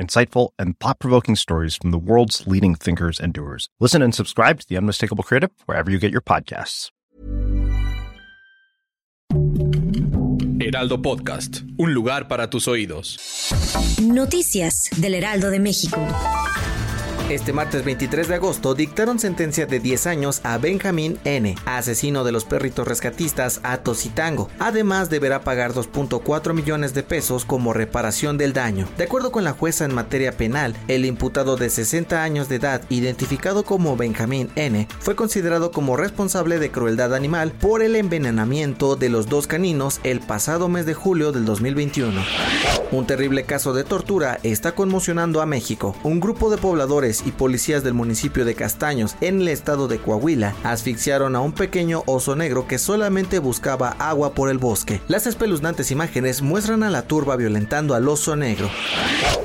insightful, and thought provoking stories from the world's leading thinkers and doers. Listen and subscribe to The Unmistakable Creative wherever you get your podcasts. Heraldo Podcast, un lugar para tus oídos. Noticias del Heraldo de México. Este martes 23 de agosto dictaron sentencia de 10 años a Benjamín N., asesino de los perritos rescatistas Atos y Tango. Además deberá pagar 2.4 millones de pesos como reparación del daño. De acuerdo con la jueza en materia penal, el imputado de 60 años de edad, identificado como Benjamín N., fue considerado como responsable de crueldad animal por el envenenamiento de los dos caninos el pasado mes de julio del 2021. Un terrible caso de tortura está conmocionando a México. Un grupo de pobladores y policías del municipio de Castaños, en el estado de Coahuila, asfixiaron a un pequeño oso negro que solamente buscaba agua por el bosque. Las espeluznantes imágenes muestran a la turba violentando al oso negro.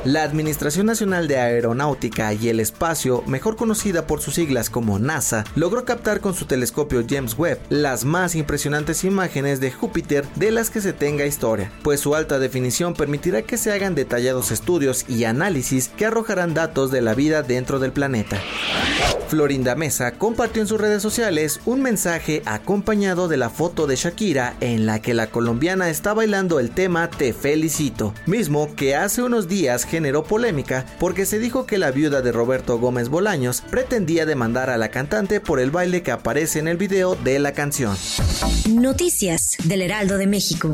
La Administración Nacional de Aeronáutica y el Espacio, mejor conocida por sus siglas como NASA, logró captar con su telescopio James Webb las más impresionantes imágenes de Júpiter de las que se tenga historia, pues su alta definición permitirá que se hagan detallados estudios y análisis que arrojarán datos de la vida del planeta. Florinda Mesa compartió en sus redes sociales un mensaje acompañado de la foto de Shakira en la que la colombiana está bailando el tema Te felicito, mismo que hace unos días generó polémica porque se dijo que la viuda de Roberto Gómez Bolaños pretendía demandar a la cantante por el baile que aparece en el video de la canción. Noticias del Heraldo de México.